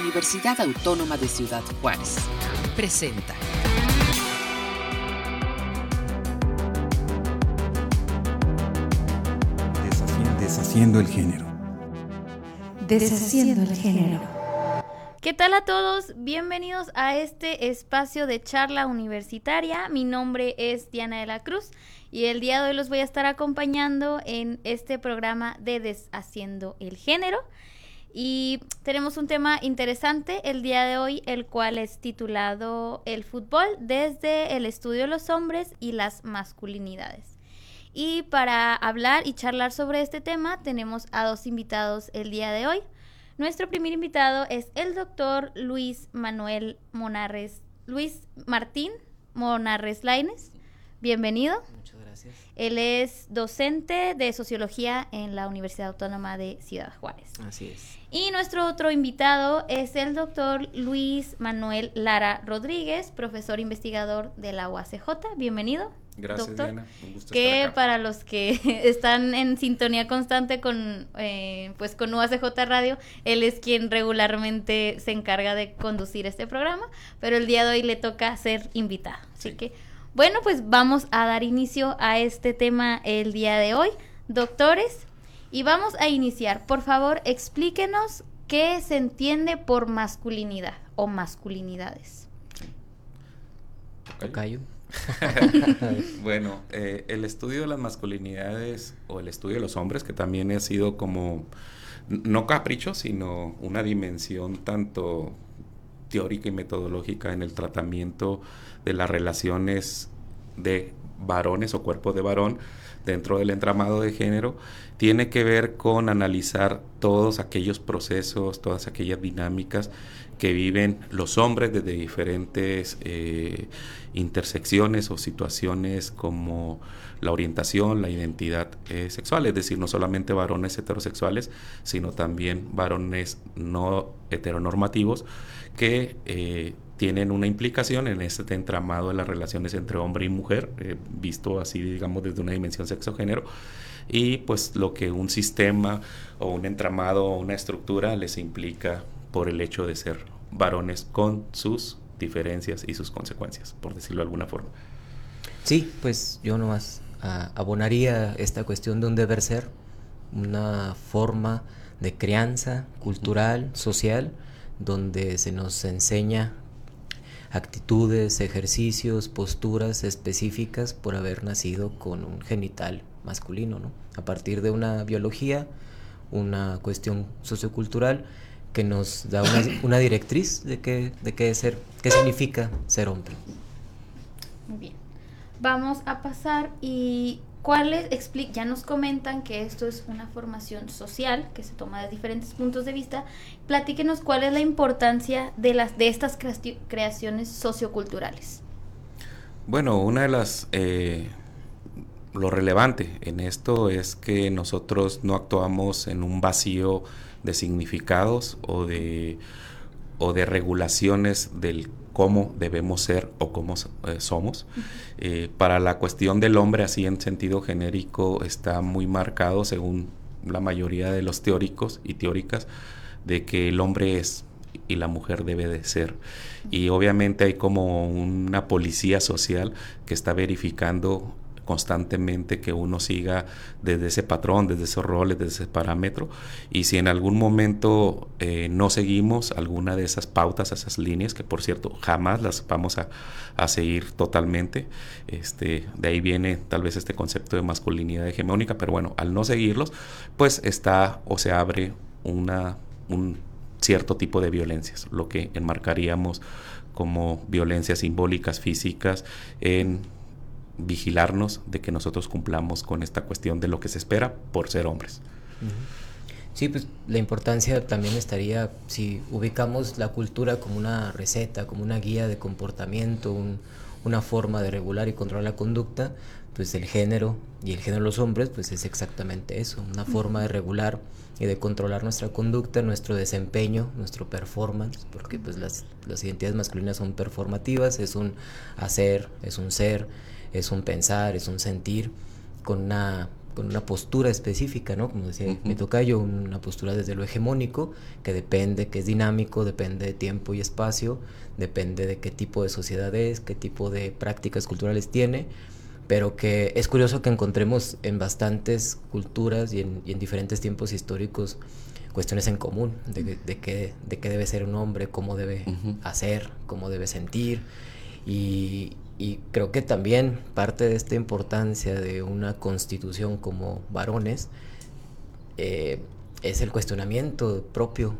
Universidad Autónoma de Ciudad Juárez. Presenta. Deshaciendo el género. Deshaciendo el género. ¿Qué tal a todos? Bienvenidos a este espacio de charla universitaria. Mi nombre es Diana de la Cruz y el día de hoy los voy a estar acompañando en este programa de Deshaciendo el Género. Y tenemos un tema interesante el día de hoy, el cual es titulado El fútbol desde el estudio de los hombres y las masculinidades. Y para hablar y charlar sobre este tema tenemos a dos invitados el día de hoy. Nuestro primer invitado es el doctor Luis Manuel Monarres, Luis Martín Monarres Laines. Bienvenido. Él es docente de sociología en la Universidad Autónoma de Ciudad Juárez. Así es. Y nuestro otro invitado es el doctor Luis Manuel Lara Rodríguez, profesor investigador de la UACJ. Bienvenido. Gracias, doctor, Diana. Un gusto que estar acá. para los que están en sintonía constante con eh, pues con UACJ Radio, él es quien regularmente se encarga de conducir este programa, pero el día de hoy le toca ser invitado. Así Sí. que, bueno, pues vamos a dar inicio a este tema el día de hoy. Doctores, y vamos a iniciar. Por favor, explíquenos qué se entiende por masculinidad o masculinidades. Tocayo. bueno, eh, el estudio de las masculinidades o el estudio de los hombres, que también ha sido como, no capricho, sino una dimensión tanto teórica y metodológica en el tratamiento de las relaciones de varones o cuerpo de varón dentro del entramado de género, tiene que ver con analizar todos aquellos procesos, todas aquellas dinámicas que viven los hombres desde diferentes eh, intersecciones o situaciones como la orientación, la identidad eh, sexual, es decir, no solamente varones heterosexuales, sino también varones no heteronormativos que eh, tienen una implicación en este entramado de las relaciones entre hombre y mujer, eh, visto así, digamos, desde una dimensión sexo-género, y pues lo que un sistema o un entramado o una estructura les implica por el hecho de ser varones con sus diferencias y sus consecuencias, por decirlo de alguna forma. Sí, pues yo nomás ah, abonaría esta cuestión de un deber ser, una forma de crianza cultural, social, donde se nos enseña actitudes, ejercicios, posturas específicas por haber nacido con un genital masculino, ¿no? A partir de una biología, una cuestión sociocultural que nos da una, una directriz de qué, de qué es ser, qué significa ser hombre. Muy bien. Vamos a pasar y cuáles ya nos comentan que esto es una formación social que se toma de diferentes puntos de vista. Platíquenos cuál es la importancia de las de estas creaci- creaciones socioculturales. Bueno, una de las... eh, lo relevante en esto es que nosotros no actuamos en un vacío de significados o de, o de regulaciones del cómo debemos ser o cómo eh, somos. Eh, para la cuestión del hombre, así en sentido genérico, está muy marcado, según la mayoría de los teóricos y teóricas, de que el hombre es y la mujer debe de ser. Y obviamente hay como una policía social que está verificando constantemente que uno siga desde ese patrón, desde esos roles, desde ese parámetro. Y si en algún momento eh, no seguimos alguna de esas pautas, esas líneas, que por cierto jamás las vamos a, a seguir totalmente, este, de ahí viene tal vez este concepto de masculinidad hegemónica, pero bueno, al no seguirlos, pues está o se abre una, un cierto tipo de violencias, lo que enmarcaríamos como violencias simbólicas, físicas, en vigilarnos de que nosotros cumplamos con esta cuestión de lo que se espera por ser hombres. Sí, pues la importancia también estaría si ubicamos la cultura como una receta, como una guía de comportamiento, un- una forma de regular y controlar la conducta, pues el género y el género de los hombres, pues es exactamente eso, una forma de regular y de controlar nuestra conducta, nuestro desempeño, nuestro performance, porque pues las, las identidades masculinas son performativas, es un hacer, es un ser, es un pensar, es un sentir, con una con una postura específica, ¿no? Como decía mi tocayo, una postura desde lo hegemónico, que depende, que es dinámico, depende de tiempo y espacio, depende de qué tipo de sociedad es, qué tipo de prácticas culturales tiene, pero que es curioso que encontremos en bastantes culturas y en, diferentes tiempos históricos cuestiones en común de, de, qué, de qué debe ser un hombre, cómo debe hacer, cómo debe sentir. Y, y creo que también parte de esta importancia de una constitución como varones eh, es el cuestionamiento propio,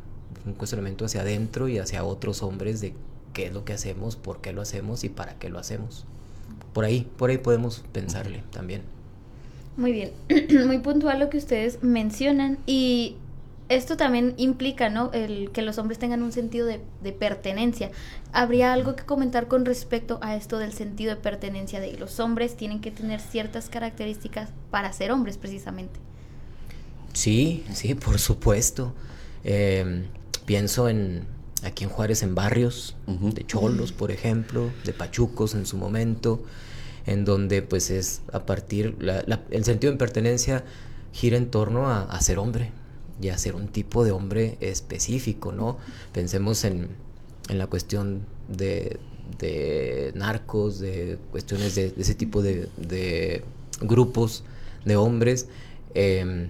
un cuestionamiento hacia adentro y hacia otros hombres de qué es lo que hacemos, por qué lo hacemos y para qué lo hacemos. Por ahí, por ahí podemos pensarle también. Muy bien, muy puntual lo que ustedes mencionan y esto también implica, ¿no? El que los hombres tengan un sentido de, pertenencia. ¿Habría algo que comentar con respecto a esto del sentido de pertenencia de los hombres tienen que tener ciertas características para ser hombres precisamente? Sí, sí, por supuesto. Em, pienso en aquí en Juárez en barrios de cholos, por ejemplo, de pachucos en su momento, en donde pues es a partir el sentido de pertenencia gira en torno a ser hombre, y a ser un tipo de hombre específico, ¿no? Pensemos en, la cuestión de, narcos, de cuestiones de, ese tipo de, grupos de hombres. Em,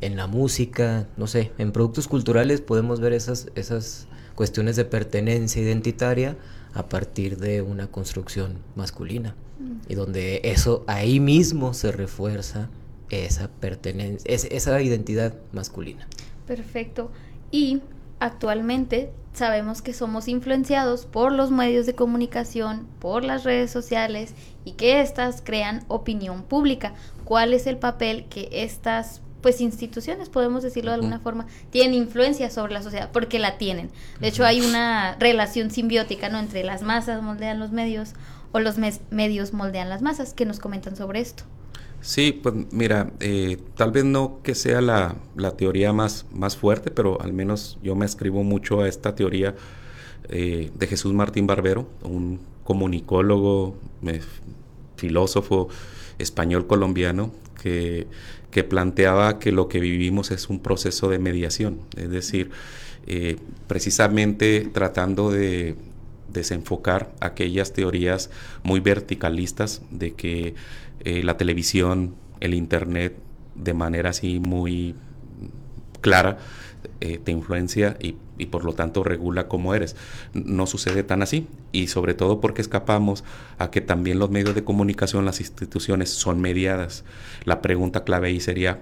en la música, no sé, en productos culturales podemos ver esas, esas cuestiones de pertenencia identitaria a partir de una construcción masculina mm. y donde eso ahí mismo se refuerza esa pertenencia, esa identidad masculina. Perfecto. Y actualmente sabemos que somos influenciados por los medios de comunicación, por las redes sociales y que éstas crean opinión pública. ¿Cuál es el papel que estas pues instituciones, podemos decirlo de alguna forma, tienen influencia sobre la sociedad, porque la tienen. De hecho, hay una relación simbiótica, ¿no? Entre las masas moldean los medios o los medios moldean las masas. ¿Qué nos comentan sobre esto? Sí, pues mira, eh, tal vez no que sea la, teoría más, más fuerte, pero al menos yo me escribo mucho a esta teoría eh, de Jesús Martín Barbero, un comunicólogo, eh, filósofo español colombiano, que, que, planteaba que lo que vivimos es un proceso de mediación, es decir, precisamente tratando de desenfocar aquellas teorías muy verticalistas de que eh, la televisión, el internet, de manera así muy clara, eh, te influencia y, y, por lo tanto regula cómo eres. No sucede tan así y sobre todo porque escapamos a que también los medios de comunicación, las instituciones son mediadas. La pregunta clave ahí sería,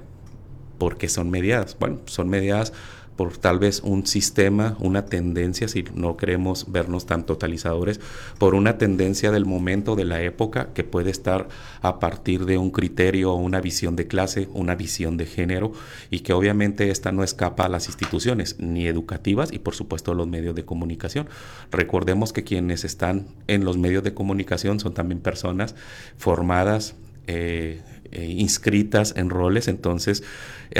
¿por qué son mediadas? Bueno, son mediadas por tal vez un sistema, una tendencia, si no queremos vernos tan totalizadores, por una tendencia del momento, de la época, que puede estar a partir de un criterio o una visión de clase, una visión de género, y que obviamente esta no escapa a las instituciones, ni educativas, y por supuesto los medios de comunicación. Recordemos que quienes están en los medios de comunicación son también personas formadas, eh, eh, inscritas en roles, entonces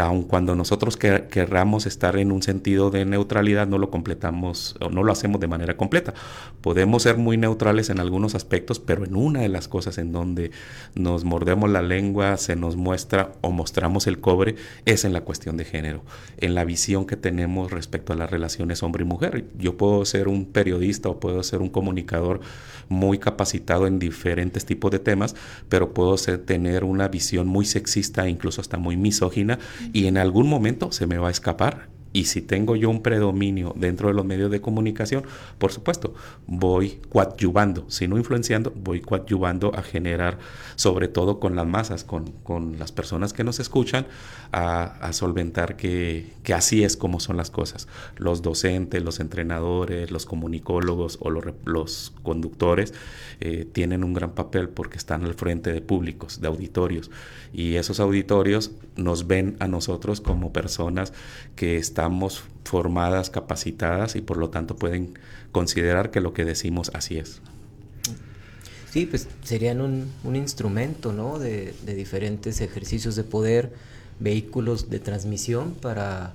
aun cuando nosotros querramos estar en un sentido de neutralidad, no lo completamos o no lo hacemos de manera completa. Podemos ser muy neutrales en algunos aspectos, pero en una de las cosas en donde nos mordemos la lengua, se nos muestra o mostramos el cobre, es en la cuestión de género, en la visión que tenemos respecto a las relaciones hombre y mujer. Yo puedo ser un periodista o puedo ser un comunicador muy capacitado en diferentes tipos de temas, pero puedo ser, tener una visión muy sexista, incluso hasta muy misógina, y en algún momento se me va a escapar y si tengo yo un predominio dentro de los medios de comunicación, por supuesto, voy coadyuvando, si no influenciando, voy coadyuvando a generar, sobre todo con las masas, con, con las personas que nos escuchan, a, solventar que, que, así es como son las cosas. Los docentes, los entrenadores, los comunicólogos o los, los conductores eh, tienen un gran papel porque están al frente de públicos, de auditorios, y esos auditorios nos ven a nosotros como personas que están formadas, capacitadas y por lo tanto pueden considerar que lo que decimos así es. Sí, pues serían un, instrumento, ¿no? De, diferentes ejercicios de poder, vehículos de transmisión para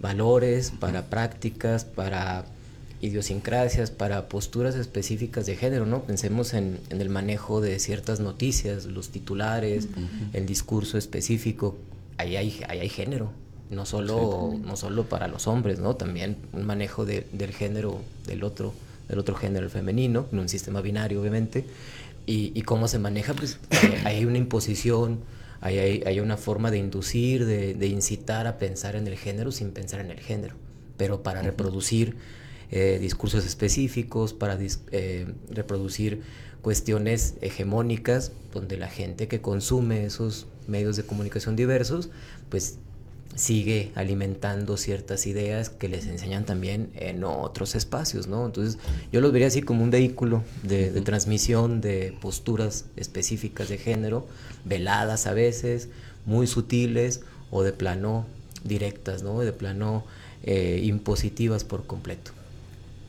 valores, para prácticas, para idiosincrasias, para posturas específicas de género, ¿no? Pensemos en, el manejo de ciertas noticias, los titulares, el discurso específico, ahí hay, ahí hay género, no solo, no solo para los hombres, ¿no? También un manejo del género del otro, del otro género, femenino, en un sistema binario, obviamente, y, cómo se maneja, pues hay una imposición, hay, hay, una forma de inducir, de, de, incitar a pensar en el género sin pensar en el género, pero para reproducir eh, discursos específicos, para eh, reproducir cuestiones hegemónicas, donde la gente que consume esos medios de comunicación diversos, pues sigue alimentando ciertas ideas que les enseñan también en otros espacios, ¿no? Entonces yo los vería así como un vehículo de, transmisión de posturas específicas de género, veladas a veces, muy sutiles o de plano directas, ¿no? De plano eh, impositivas por completo.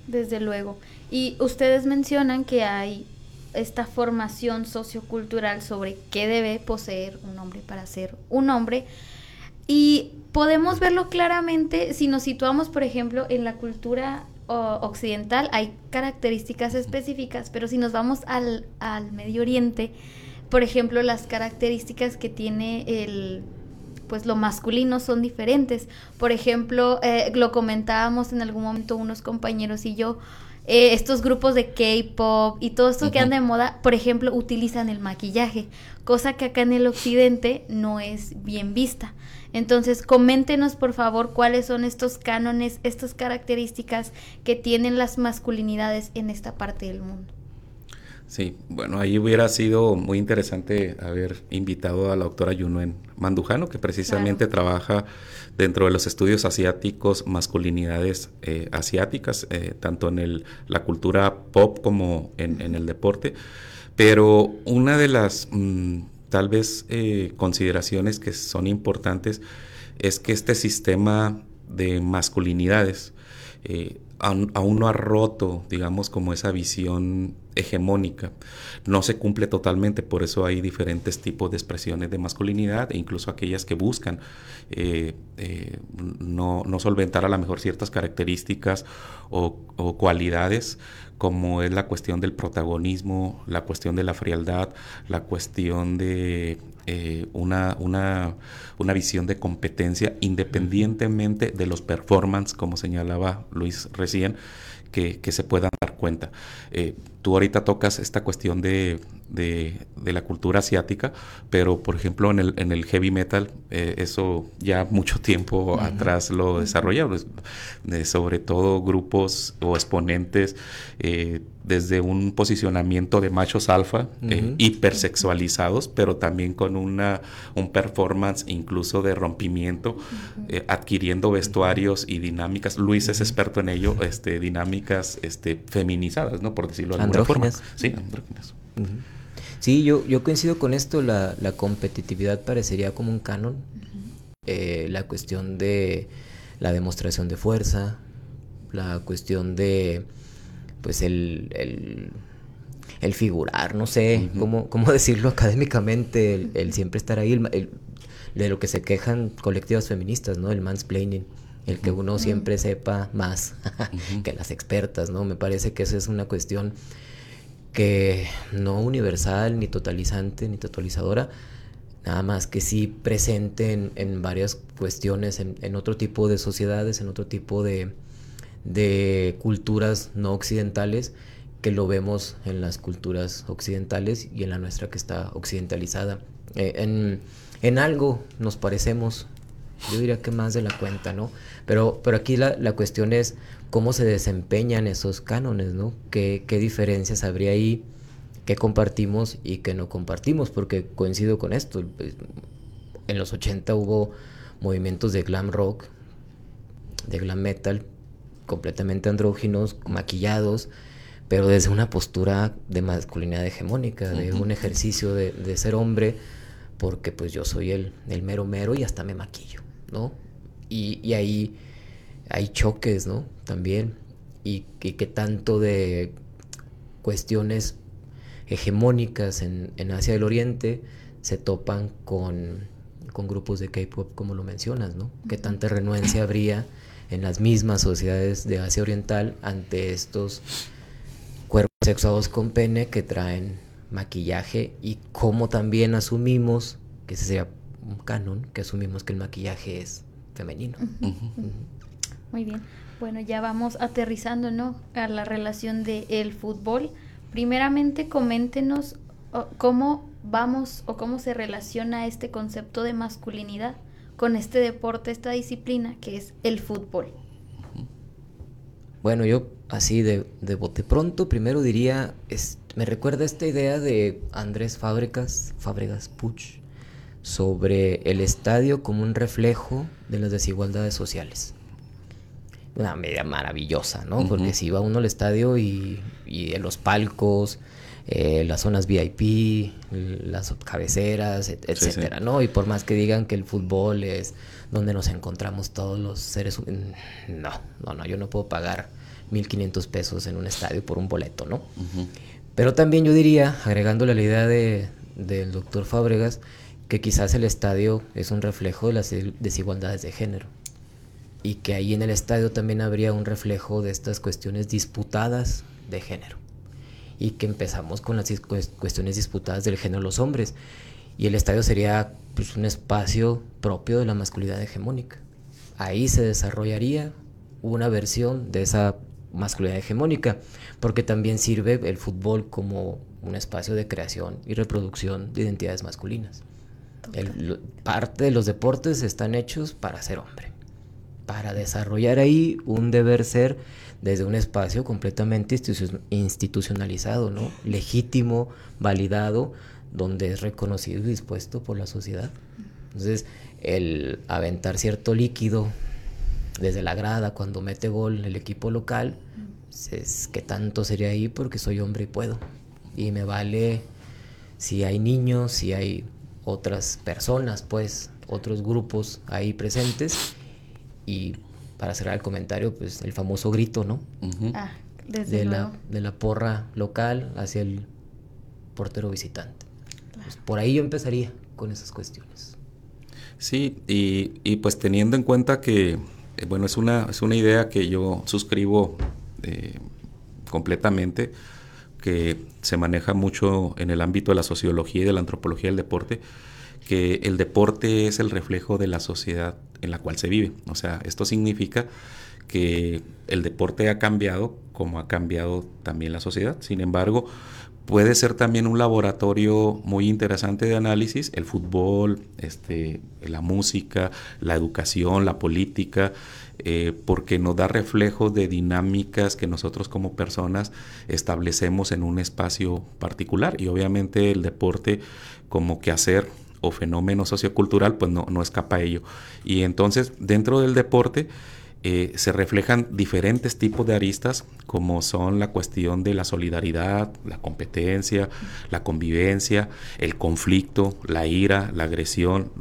Desde luego. Y ustedes mencionan que hay esta formación sociocultural sobre qué debe poseer un hombre para ser un hombre. Y podemos verlo claramente si nos situamos, por ejemplo, en la cultura occidental, hay características específicas, pero si nos vamos al, al Medio Oriente, por ejemplo, las características que tiene el, pues lo masculino son diferentes. Por ejemplo, eh, lo comentábamos en algún momento unos compañeros y yo, eh, estos grupos de K-pop y todo esto que anda de moda, por ejemplo, utilizan el maquillaje, cosa que acá en el occidente no es bien vista. Entonces, coméntenos por favor cuáles son estos cánones, estas características que tienen las masculinidades en esta parte del mundo. Sí, bueno, ahí hubiera sido muy interesante haber invitado a la doctora Yunuen Mandujano, que precisamente trabaja dentro de los estudios asiáticos, masculinidades eh, asiáticas, eh, tanto en el, la cultura pop como en, el deporte. Pero una de las mm, tal vez eh, consideraciones que son importantes es que este sistema de masculinidades aún no ha roto, digamos, como esa visión hegemónica. No se cumple totalmente, por eso hay diferentes tipos de expresiones de masculinidad e incluso aquellas que buscan eh, eh, no, solventar a lo mejor ciertas características o, cualidades como es la cuestión del protagonismo, la cuestión de la frialdad, la cuestión de eh, una, una, una, visión de competencia independientemente de los performance, como señalaba Luis recién, que, que se puedan dar cuenta. Eh, tú ahorita tocas esta cuestión de, de, la cultura asiática, pero por ejemplo en el, en el heavy metal, eh, eso ya mucho tiempo atrás lo desarrollaron, sobre todo grupos o exponentes eh, desde un posicionamiento de machos alfa, eh, hipersexualizados, pero también con una, un performance incluso de rompimiento, adquiriendo vestuarios y dinámicas. Luis es experto en ello, este, dinámicas este, feminizadas, ¿no? Por decirlo de alguna forma. Sí, andróginas. Sí, yo, yo coincido con esto, la, la competitividad parecería como un canon, eh, la cuestión de la demostración de fuerza, la cuestión de, pues, el, el, el figurar, no sé cómo, cómo decirlo académicamente, el, siempre estar ahí, el, de lo que se quejan colectivas feministas, ¿no? El mansplaining el que uno siempre sepa más que las expertas, ¿no? Me parece que esa es una cuestión que no universal, ni totalizante, ni totalizadora, nada más que sí presente en, varias cuestiones, en, otro tipo de sociedades, en otro tipo de, culturas no occidentales, que lo vemos en las culturas occidentales y en la nuestra que está occidentalizada. Eh, en, algo nos parecemos, yo diría que más de la cuenta, ¿no? Pero, pero aquí la, la cuestión es cómo se desempeñan esos cánones, ¿no? ¿Qué, diferencias habría ahí? ¿Qué compartimos y qué no compartimos? Porque coincido con esto. Pues, en los 80 hubo movimientos de glam rock, de glam metal, completamente andróginos, maquillados, pero desde una postura de masculinidad hegemónica, de un ejercicio de, ser hombre, porque pues yo soy el, el mero mero y hasta me maquillo, ¿no? Y, y ahí hay choques, ¿no? También. Y, que tanto de cuestiones hegemónicas en, Asia del Oriente se topan con, grupos de K-pop, como lo mencionas, ¿no? Que tanta renuencia habría en las mismas sociedades de Asia Oriental ante estos cuerpos sexuados con pene que traen maquillaje y cómo también asumimos, que ese sería un canon, que asumimos que el maquillaje es femenino. Muy bien. Bueno, ya vamos aterrizando, ¿no? A la relación del el fútbol. Primeramente, coméntenos cómo vamos o cómo se relaciona este concepto de masculinidad con este deporte, esta disciplina que es el fútbol. Bueno, yo así de, de bote pronto, primero diría, es, me recuerda esta idea de Andrés Fábricas, Fábregas Puch, sobre el estadio como un reflejo de las desigualdades sociales. Una medida maravillosa, ¿no? Porque si va uno al estadio y, y en los palcos, eh, las zonas VIP, las cabeceras, etcétera, ¿no? Y por más que digan que el fútbol es donde nos encontramos todos los seres humanos, no, no, no, yo no puedo pagar 1.500 pesos en un estadio por un boleto, ¿no? Pero también yo diría, agregándole la idea de, del doctor Fábregas, que quizás el estadio es un reflejo de las desigualdades de género y que ahí en el estadio también habría un reflejo de estas cuestiones disputadas de género y que empezamos con las cuestiones disputadas del género de los hombres. Y el estadio sería pues, un espacio propio de la masculinidad hegemónica. Ahí se desarrollaría una versión de esa masculinidad hegemónica, porque también sirve el fútbol como un espacio de creación y reproducción de identidades masculinas. parte de los deportes están hechos para ser hombre, para desarrollar ahí un deber ser desde un espacio completamente institucionalizado, ¿no? legítimo, validado, donde es reconocido y dispuesto por la sociedad. Entonces, el aventar cierto líquido desde la grada cuando mete gol el equipo local, es que tanto sería ahí porque soy hombre y puedo. Y me vale si hay niños, si hay otras personas, pues, otros grupos ahí presentes. Y para cerrar el comentario, pues el famoso grito, ¿no? ah, desde de, la, de la porra local hacia el portero visitante. Pues, por ahí yo empezaría con esas cuestiones. Sí, y, y pues teniendo en cuenta que, eh, bueno, es una, es una idea que yo suscribo eh, completamente, que se maneja mucho en el ámbito de la sociología y de la antropología del deporte, que el deporte es el reflejo de la sociedad en la cual se vive. O sea, esto significa que el deporte ha cambiado como ha cambiado también la sociedad. Sin embargo, puede ser también un laboratorio muy interesante de análisis, el fútbol, este, la música, la educación, la política, eh, porque nos da reflejo de dinámicas que nosotros como personas establecemos en un espacio particular y obviamente el deporte como que hacer o fenómeno sociocultural, pues no, no escapa a ello. Y entonces, dentro del deporte, eh, se reflejan diferentes tipos de aristas, como son la cuestión de la solidaridad, la competencia, la convivencia, el conflicto, la ira, la agresión,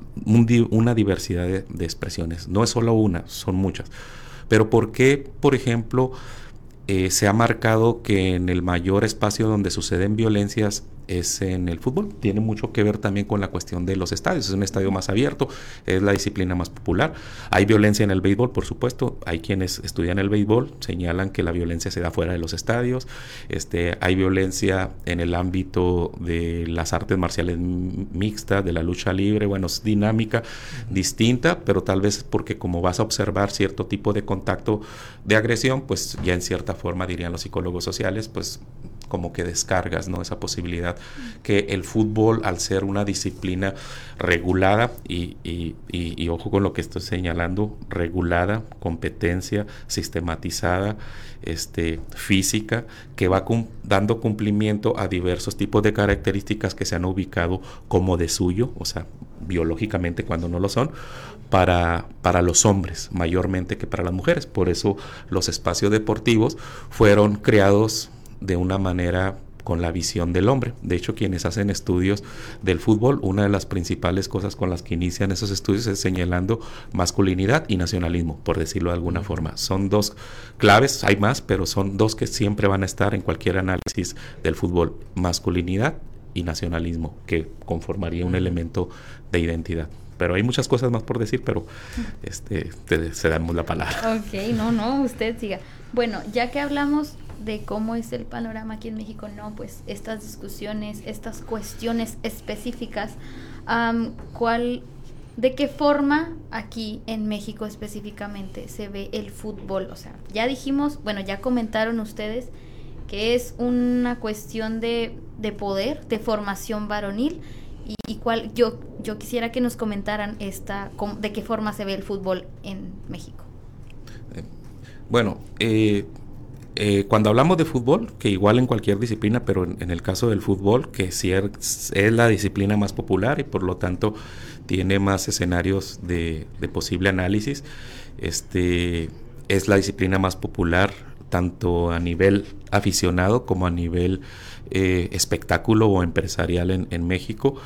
una diversidad de, expresiones. No es solo una, son muchas. Pero ¿por qué, por ejemplo, eh, se ha marcado que en el mayor espacio donde suceden violencias es en el fútbol. Tiene mucho que ver también con la cuestión de los estadios. Es un estadio más abierto, es la disciplina más popular. Hay violencia en el béisbol, por supuesto. Hay quienes estudian el béisbol, señalan que la violencia se da fuera de los estadios. Este, hay violencia en el ámbito de las artes marciales mixtas, de la lucha libre. Bueno, es dinámica distinta, pero tal vez porque como vas a observar cierto tipo de contacto de agresión, pues ya en cierta forma, dirían los psicólogos sociales, pues como que descargas ¿no? esa posibilidad que el fútbol al ser una disciplina regulada y, ojo con lo que estoy señalando regulada competencia sistematizada este física que va dando cumplimiento a diversos tipos de características que se han ubicado como de suyo o sea biológicamente cuando no lo son para, para los hombres mayormente que para las mujeres por eso los espacios deportivos fueron creados de una manera con la visión del hombre. De hecho, quienes hacen estudios del fútbol, una de las principales cosas con las que inician esos estudios es señalando masculinidad y nacionalismo, por decirlo de alguna forma. Son dos claves, hay más, pero son dos que siempre van a estar en cualquier análisis del fútbol, masculinidad y nacionalismo, que conformaría un elemento de identidad. pero hay muchas cosas más por decir, pero este, te cedamos la palabra. Ok, no, no, usted siga. Bueno, ya que hablamos de cómo es el panorama aquí en México, no, pues estas discusiones, estas cuestiones específicas, ¿cuál, de qué forma aquí en México específicamente se ve el fútbol? O sea, ya dijimos, bueno, ya comentaron ustedes que es una cuestión de, de poder, de formación varonil, y, cuál yo yo quisiera que nos comentaran esta de qué forma se ve el fútbol en México. Eh, bueno, eh, eh, cuando hablamos de fútbol, que igual en cualquier disciplina, pero en, el caso del fútbol, que sí es, la disciplina más popular y por lo tanto tiene más escenarios de, posible análisis, este, es la disciplina más popular tanto a nivel aficionado como a nivel espectáculo o empresarial en México.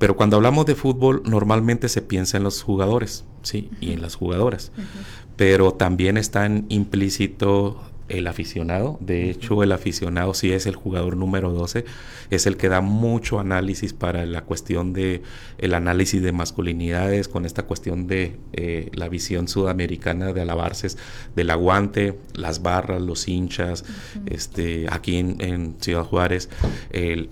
Pero cuando hablamos de fútbol, normalmente se piensa en los jugadores, ¿sí? Y en las jugadoras. Pero también están implícito el aficionado. De hecho, el aficionado sí es el jugador número 12, es el que da mucho análisis para la cuestión de el análisis de masculinidades, con esta cuestión de eh, la visión sudamericana de alabarse del aguante, las barras, los hinchas, este, aquí en, Ciudad Juárez,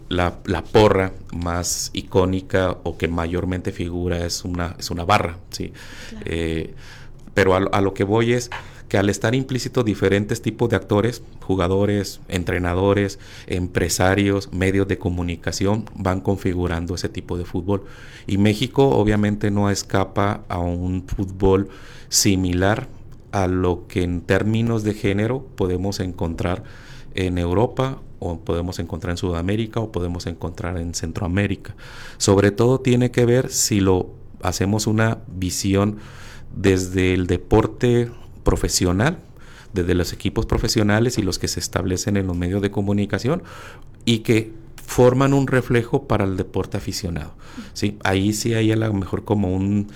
la, porra más icónica o que mayormente figura es una, es una barra, sí. Eh, pero a lo que voy es que al estar implícito diferentes tipos de actores, jugadores, entrenadores, empresarios, medios de comunicación, van configurando ese tipo de fútbol. Y México obviamente no escapa a un fútbol similar a lo que en términos de género podemos encontrar en Europa o podemos encontrar en Sudamérica o podemos encontrar en Centroamérica. Sobre todo tiene que ver si lo hacemos una visión desde el deporte profesional, desde los equipos profesionales y los que se establecen en los medios de comunicación y que forman un reflejo para el deporte aficionado. ¿sí? Ahí sí hay a lo mejor como un,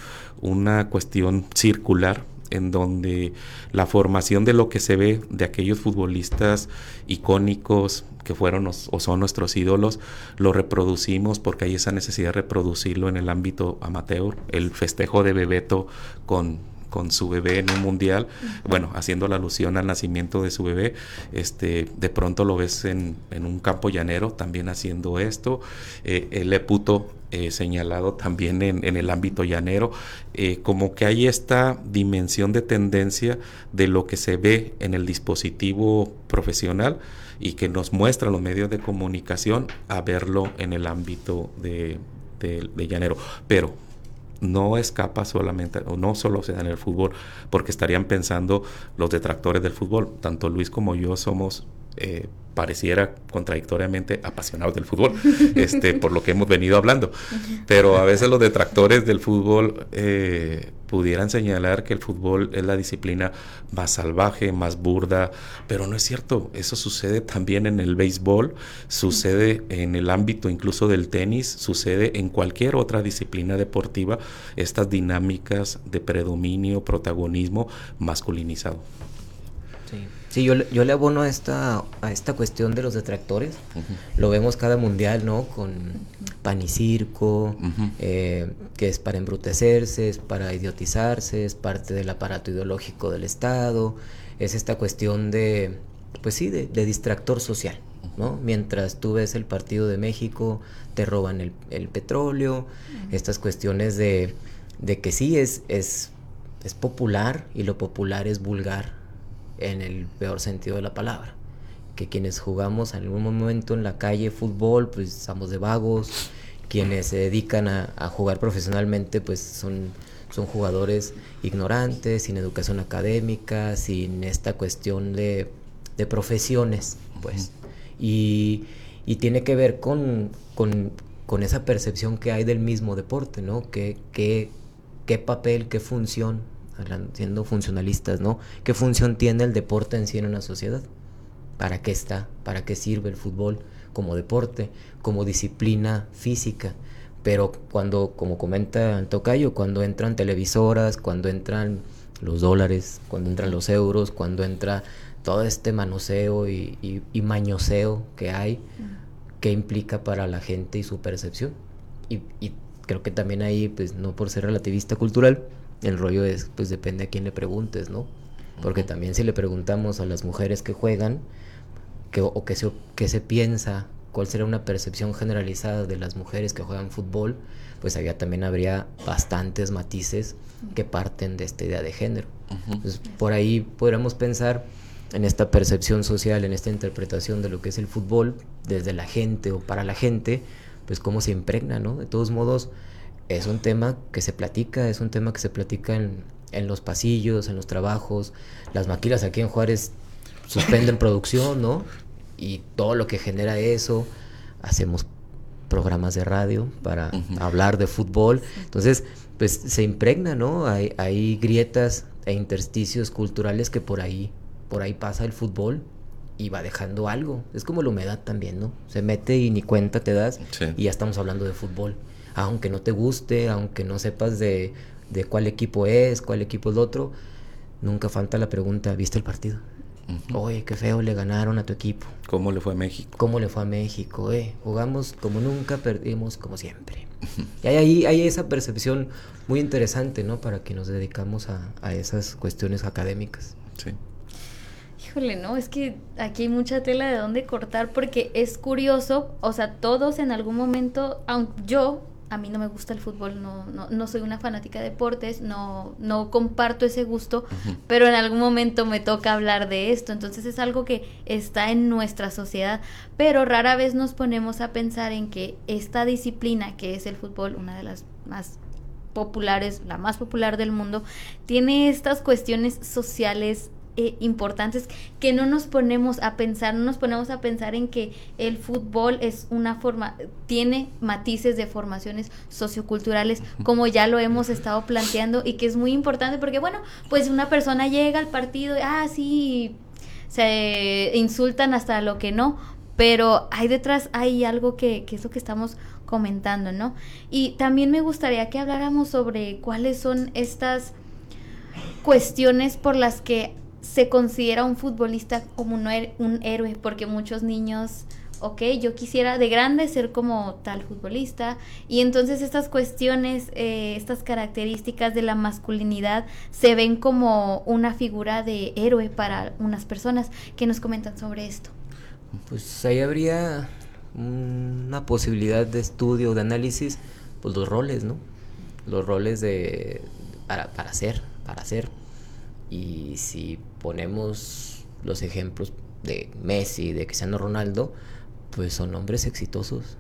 una cuestión circular en donde la formación de lo que se ve de aquellos futbolistas icónicos que fueron o son nuestros ídolos, lo reproducimos porque hay esa necesidad de reproducirlo en el ámbito amateur. El festejo de Bebeto con con su bebé en un mundial, bueno, haciendo la alusión al nacimiento de su bebé, este, de pronto lo ves en, un campo llanero también haciendo esto, eh, el Eputo eh, señalado también en, el ámbito llanero, eh, como que hay esta dimensión de tendencia de lo que se ve en el dispositivo profesional y que nos muestra los medios de comunicación a verlo en el ámbito de, de llanero. Pero no escapa solamente, o no solo se da en el fútbol, porque estarían pensando los detractores del fútbol. Tanto Luis como yo somos eh, pareciera contradictoriamente apasionados del fútbol, este, por lo que hemos venido hablando. Pero a veces los detractores del fútbol eh, pudieran señalar que el fútbol es la disciplina más salvaje, más burda, pero no es cierto. Eso sucede también en el béisbol, sucede en el ámbito incluso del tenis, sucede en cualquier otra disciplina deportiva, estas dinámicas de predominio, protagonismo masculinizado. Sí. yo, yo le abono a esta, a esta cuestión de los detractores. Lo vemos cada mundial, ¿no? Con pan y circo, eh, que es para embrutecerse, es para idiotizarse, es parte del aparato ideológico del Estado. Es esta cuestión de, pues sí, de, distractor social, ¿no? Mientras tú ves el partido de México, te roban el, el petróleo, estas cuestiones de, de que sí es, es, es popular y lo popular es vulgar en el peor sentido de la palabra. Que quienes jugamos en algún momento en la calle fútbol, pues estamos de vagos. Quienes se dedican a, jugar profesionalmente, pues son, son jugadores ignorantes, sin educación académica, sin esta cuestión de, de profesiones, pues. y, y, tiene que ver con, con, con, esa percepción que hay del mismo deporte, ¿no? ¿Qué, qué, qué papel, qué función siendo funcionalistas, ¿no? ¿Qué función tiene el deporte en sí en una sociedad? ¿Para qué está? ¿Para qué sirve el fútbol como deporte, como disciplina física? Pero cuando, como comenta el Tocayo, cuando entran televisoras, cuando entran los dólares, cuando entran los euros, cuando entra todo este manoseo y, y, mañoseo que hay, ¿qué implica para la gente y su percepción? Y, creo que también ahí, pues no por ser relativista cultural, el rollo es, pues depende a quién le preguntes, ¿no? Porque también si le preguntamos a las mujeres que juegan, que, o que se, que se piensa, cuál será una percepción generalizada de las mujeres que juegan fútbol, pues allá también habría bastantes matices que parten de esta idea de género. Entonces, por ahí podríamos pensar en esta percepción social, en esta interpretación de lo que es el fútbol, desde la gente o para la gente, pues cómo se impregna, ¿no? De todos modos, es un tema que se platica, es un tema que se platica en, en los pasillos, en los trabajos. Las maquilas aquí en Juárez suspenden producción, ¿no? Y todo lo que genera eso, hacemos programas de radio para hablar de fútbol. Entonces, pues se impregna, ¿no? Hay, hay grietas e intersticios culturales que por ahí, por ahí pasa el fútbol y va dejando algo. Es como la humedad también, ¿no? Se mete y ni cuenta te das y ya estamos hablando de fútbol. Aunque no te guste, aunque no sepas de, de cuál equipo es, cuál equipo es el otro, nunca falta la pregunta, ¿viste el partido? Oye, qué feo le ganaron a tu equipo. ¿Cómo le fue a México? ¿Cómo le fue a México? Eh? Jugamos como nunca, perdimos como siempre. y hay, ahí hay esa percepción muy interesante, ¿no? Para que nos dedicamos a, a esas cuestiones académicas. Sí. Híjole, no, es que aquí hay mucha tela de dónde cortar porque es curioso, o sea, todos en algún momento, aunque yo a mí no me gusta el fútbol, no, no, no soy una fanática de deportes, no, no comparto ese gusto, pero en algún momento me toca hablar de esto, entonces es algo que está en nuestra sociedad, pero rara vez nos ponemos a pensar en que esta disciplina que es el fútbol, una de las más populares, la más popular del mundo, tiene estas cuestiones sociales eh, importantes que no nos ponemos a pensar, no nos ponemos a pensar en que el fútbol es una forma, tiene matices de formaciones socioculturales, como ya lo hemos estado planteando y que es muy importante porque, bueno, pues una persona llega al partido, ah, sí, se insultan hasta lo que no, pero hay detrás, hay algo que, que es lo que estamos comentando, ¿no? Y también me gustaría que habláramos sobre cuáles son estas cuestiones por las que se considera un futbolista como un, un héroe, porque muchos niños, ok, yo quisiera de grande ser como tal futbolista, y entonces estas cuestiones, eh, estas características de la masculinidad se ven como una figura de héroe para unas personas. que nos comentan sobre esto? Pues ahí habría una posibilidad de estudio, de análisis, pues los roles, ¿no? Los roles de para, para para ser y si ponemos los ejemplos de Messi, de Cristiano Ronaldo, pues son hombres exitosos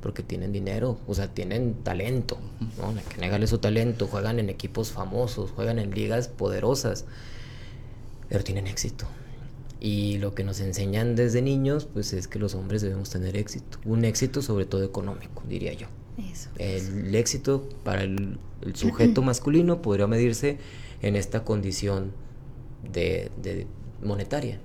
porque tienen dinero, o sea, tienen talento, ¿no? hay que negarle su talento, juegan en equipos famosos, juegan en ligas poderosas, pero tienen éxito. Y lo que nos enseñan desde niños, pues es que los hombres debemos tener éxito, un éxito sobre todo económico, diría yo. el éxito para el sujeto masculino podría medirse en esta condición de, monetaria,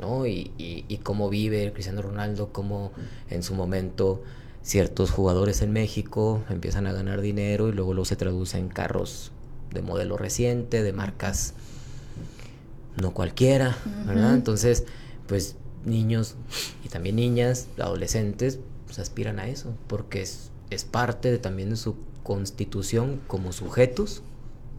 ¿no? Y, y, cómo vive Cristiano Ronaldo, cómo en su momento ciertos jugadores en México empiezan a ganar dinero y luego lo se traduce en carros de modelo reciente, de marcas no cualquiera, ¿verdad? Entonces, pues niños y también niñas, adolescentes, pues aspiran a eso, porque es, es parte de, también de su constitución como sujetos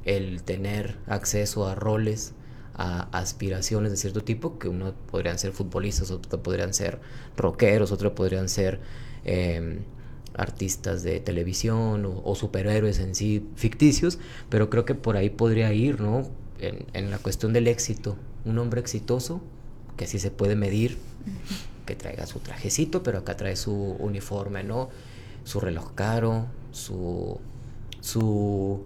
el tener acceso a roles, a aspiraciones de cierto tipo, que uno podrían ser futbolistas, otros podrían ser rockeros, otros podrían ser em, artistas de televisión o, superhéroes en sí ficticios, pero creo que por ahí podría ir, ¿no? En, la cuestión del éxito, un hombre exitoso, que así se puede medir, que traiga su trajecito, pero acá trae su uniforme, ¿no? Su reloj caro, su, su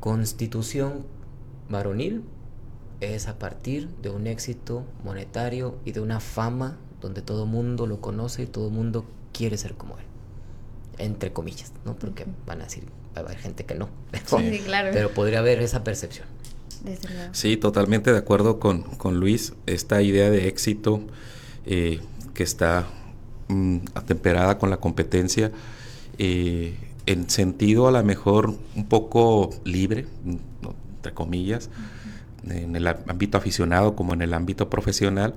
constitución varonil es a partir de un éxito monetario y de una fama donde todo mundo lo conoce y todo mundo quiere ser como él. Entre comillas, ¿no? Porque van a decir, va a haber gente que no. sí, claro. pero podría haber esa percepción. Sí, totalmente de acuerdo con, con Luis. Esta idea de éxito eh, que está mm, atemperada con la competencia eh, en sentido a lo mejor un poco libre, entre comillas, en el ámbito aficionado como en el ámbito profesional,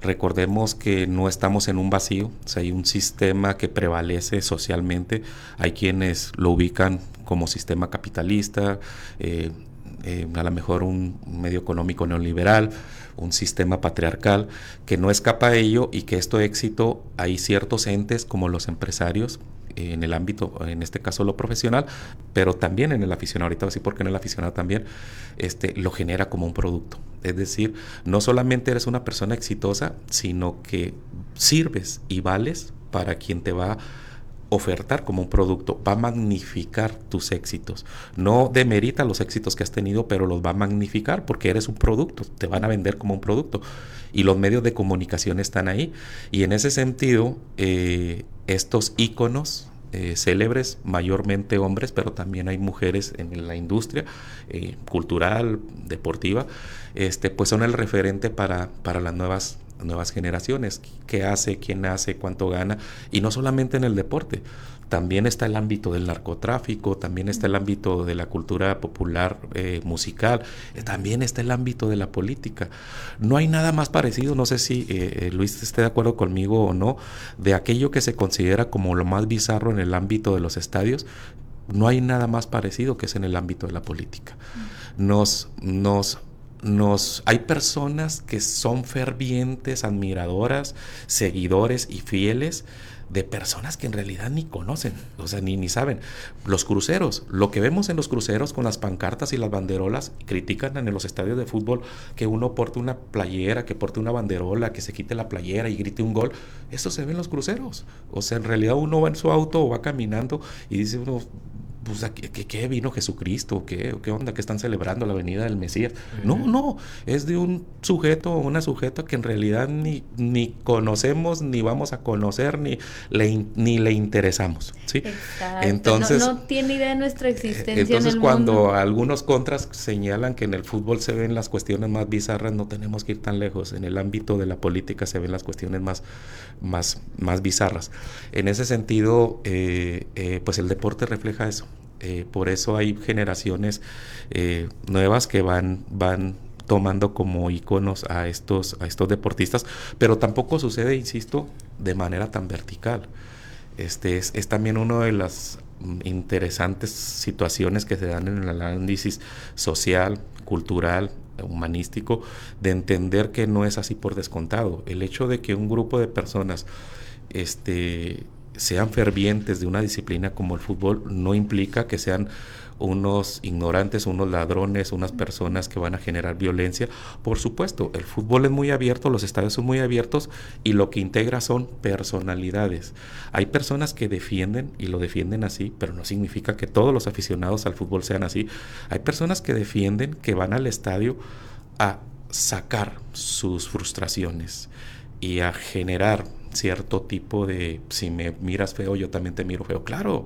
recordemos que no estamos en un vacío, hay un sistema que prevalece socialmente, hay quienes lo ubican como sistema capitalista, eh, eh, a lo mejor un medio económico neoliberal, un sistema patriarcal, que no escapa a ello y que esto éxito hay ciertos entes como los empresarios en el ámbito, en este caso lo profesional, pero también en el aficionado, ahorita así porque en el aficionado también este, lo genera como un producto. Es decir, no solamente eres una persona exitosa, sino que sirves y vales para quien te va a ofertar como un producto, va a magnificar tus éxitos. No demerita los éxitos que has tenido, pero los va a magnificar porque eres un producto, te van a vender como un producto. Y los medios de comunicación están ahí. Y en ese sentido, eh, estos íconos eh, célebres, mayormente hombres, pero también hay mujeres en la industria eh, cultural, deportiva, este, pues son el referente para, para las nuevas nuevas generaciones, qué hace, quién hace, cuánto gana, y no solamente en el deporte, también está el ámbito del narcotráfico, también está el ámbito de la cultura popular eh, musical, eh, también está el ámbito de la política. No hay nada más parecido, no sé si eh, Luis esté de acuerdo conmigo o no, de aquello que se considera como lo más bizarro en el ámbito de los estadios, no hay nada más parecido que es en el ámbito de la política. Nos, nos hay personas que son fervientes, admiradoras, seguidores y fieles de personas que en realidad ni conocen, o sea, ni, ni saben. Los cruceros, lo que vemos en los cruceros con las pancartas y las banderolas, critican en los estadios de fútbol que uno porte una playera, que porte una banderola, que se quite la playera y grite un gol. Eso se ve en los cruceros. O sea, en realidad uno va en su auto o va caminando y dice uno, pues, ¿qué, vino Jesucristo? ¿Qué, ¿Qué onda? que están celebrando la venida del Mesías? No, no, es de un sujeto o una sujeta que en realidad ni, ni conocemos, ni vamos a conocer, ni le, ni le interesamos. ¿sí? Entonces, no, tiene idea de nuestra existencia. Entonces, cuando algunos contras señalan que en el fútbol se ven las cuestiones más bizarras, no tenemos que ir tan lejos. En el ámbito de la política se ven las cuestiones más, más, más bizarras. En ese sentido, eh, eh, pues el deporte refleja eso. Eh, por eso hay generaciones eh, nuevas que van, van tomando como iconos a estos, a estos deportistas, pero tampoco sucede, insisto, de manera tan vertical. Este es, también una de las interesantes situaciones que se dan en el análisis social, cultural, humanístico, de entender que no es así por descontado. El hecho de que un grupo de personas este, sean fervientes de una disciplina como el fútbol no implica que sean unos ignorantes, unos ladrones, unas personas que van a generar violencia. Por supuesto, el fútbol es muy abierto, los estadios son muy abiertos y lo que integra son personalidades. Hay personas que defienden y lo defienden así, pero no significa que todos los aficionados al fútbol sean así. Hay personas que defienden que van al estadio a sacar sus frustraciones y a generar cierto tipo de, si me miras feo, yo también te miro feo. Claro,